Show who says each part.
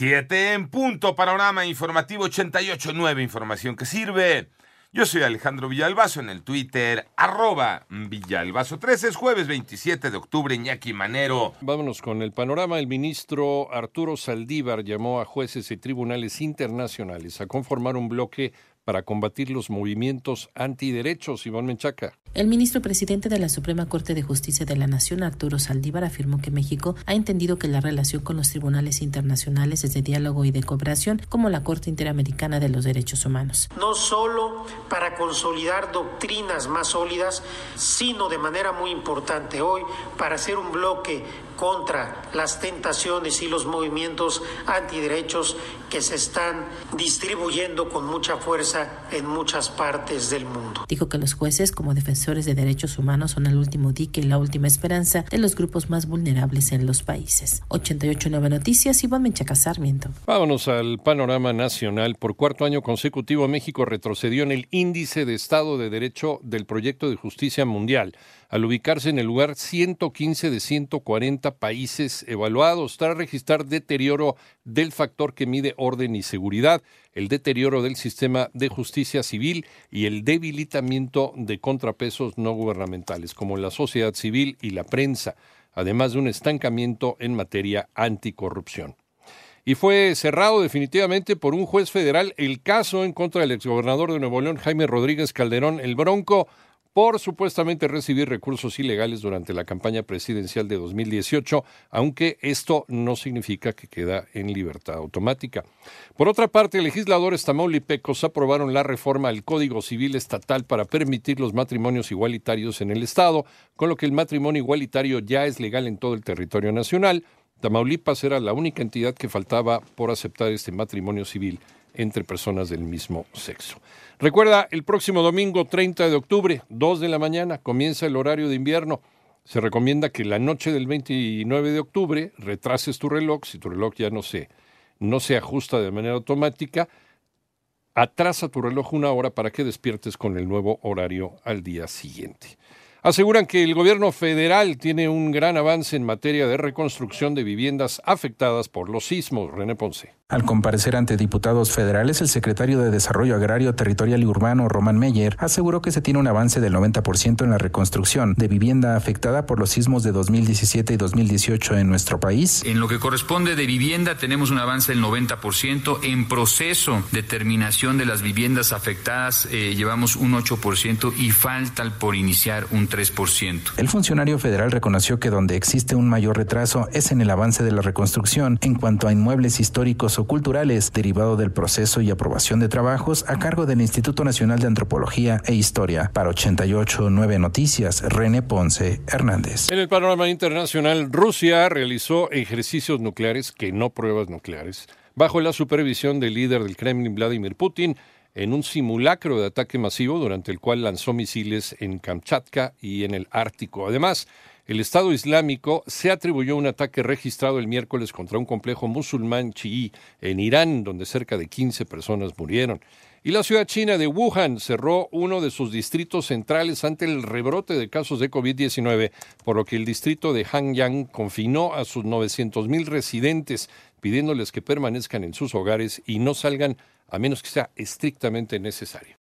Speaker 1: Siete en punto, panorama informativo 88.9, información que sirve. Yo soy Alejandro Villalbazo en el Twitter, arroba Villalbazo 13, es jueves 27 de octubre, Iñaki Manero.
Speaker 2: Vámonos con el panorama. El ministro Arturo Saldívar llamó a jueces y tribunales internacionales a conformar un bloque para combatir los movimientos antiderechos. Iván Menchaca.
Speaker 3: El ministro presidente de la Suprema Corte de Justicia de la Nación, Arturo Saldívar, afirmó que México ha entendido que la relación con los tribunales internacionales es de diálogo y de cooperación, como la Corte Interamericana de los Derechos Humanos.
Speaker 4: No solo para consolidar doctrinas más sólidas, sino de manera muy importante hoy para hacer un bloque contra las tentaciones y los movimientos antiderechos que se están distribuyendo con mucha fuerza en muchas partes del mundo.
Speaker 3: Dijo que los jueces, como defensores de derechos humanos, son el último dique y la última esperanza de los grupos más vulnerables en los países. 88.9 Noticias, Iván Menchaca Sarmiento.
Speaker 2: Vámonos al panorama nacional. Por cuarto año consecutivo, México retrocedió en el índice de Estado de Derecho del proyecto de justicia mundial al ubicarse en el lugar 115 de 140 países evaluados, tras registrar deterioro del factor que mide orden y seguridad, el deterioro del sistema de justicia civil y el debilitamiento de contrapesos no gubernamentales, como la sociedad civil y la prensa, además de un estancamiento en materia anticorrupción. Y fue cerrado definitivamente por un juez federal el caso en contra del exgobernador de Nuevo León, Jaime Rodríguez Calderón, el Bronco, por supuestamente recibir recursos ilegales durante la campaña presidencial de 2018, aunque esto no significa que queda en libertad automática. Por otra parte, legisladores tamaulipecos aprobaron la reforma al Código Civil Estatal para permitir los matrimonios igualitarios en el Estado, con lo que el matrimonio igualitario ya es legal en todo el territorio nacional. Tamaulipas era la única entidad que faltaba por aceptar este matrimonio civil entre personas del mismo sexo. Recuerda, el próximo domingo 30 de octubre, 2 de la mañana, comienza el horario de invierno. Se recomienda que la noche del 29 de octubre retrases tu reloj, si tu reloj ya no se, no se ajusta de manera automática, atrasa tu reloj una hora para que despiertes con el nuevo horario al día siguiente. Aseguran que el gobierno federal tiene un gran avance en materia de reconstrucción de viviendas afectadas por los sismos. René Ponce.
Speaker 5: Al comparecer ante diputados federales, el secretario de Desarrollo Agrario, Territorial y Urbano, Román Meyer, aseguró que se tiene un avance del 90% en la reconstrucción de vivienda afectada por los sismos de 2017 y 2018 en nuestro país.
Speaker 6: En lo que corresponde de vivienda, tenemos un avance del 90%. En proceso de terminación de las viviendas afectadas, eh, llevamos un 8% y falta por iniciar un 3%.
Speaker 5: El funcionario federal reconoció que donde existe un mayor retraso es en el avance de la reconstrucción en cuanto a inmuebles históricos culturales derivado del proceso y aprobación de trabajos a cargo del Instituto Nacional de Antropología e Historia. Para 889 Noticias, René Ponce Hernández.
Speaker 2: En el panorama internacional, Rusia realizó ejercicios nucleares que no pruebas nucleares bajo la supervisión del líder del Kremlin, Vladimir Putin, en un simulacro de ataque masivo durante el cual lanzó misiles en Kamchatka y en el Ártico. Además, el Estado Islámico se atribuyó un ataque registrado el miércoles contra un complejo musulmán chií en Irán, donde cerca de 15 personas murieron. Y la ciudad china de Wuhan cerró uno de sus distritos centrales ante el rebrote de casos de COVID-19, por lo que el distrito de Hanyang confinó a sus 900.000 residentes, pidiéndoles que permanezcan en sus hogares y no salgan a menos que sea estrictamente necesario.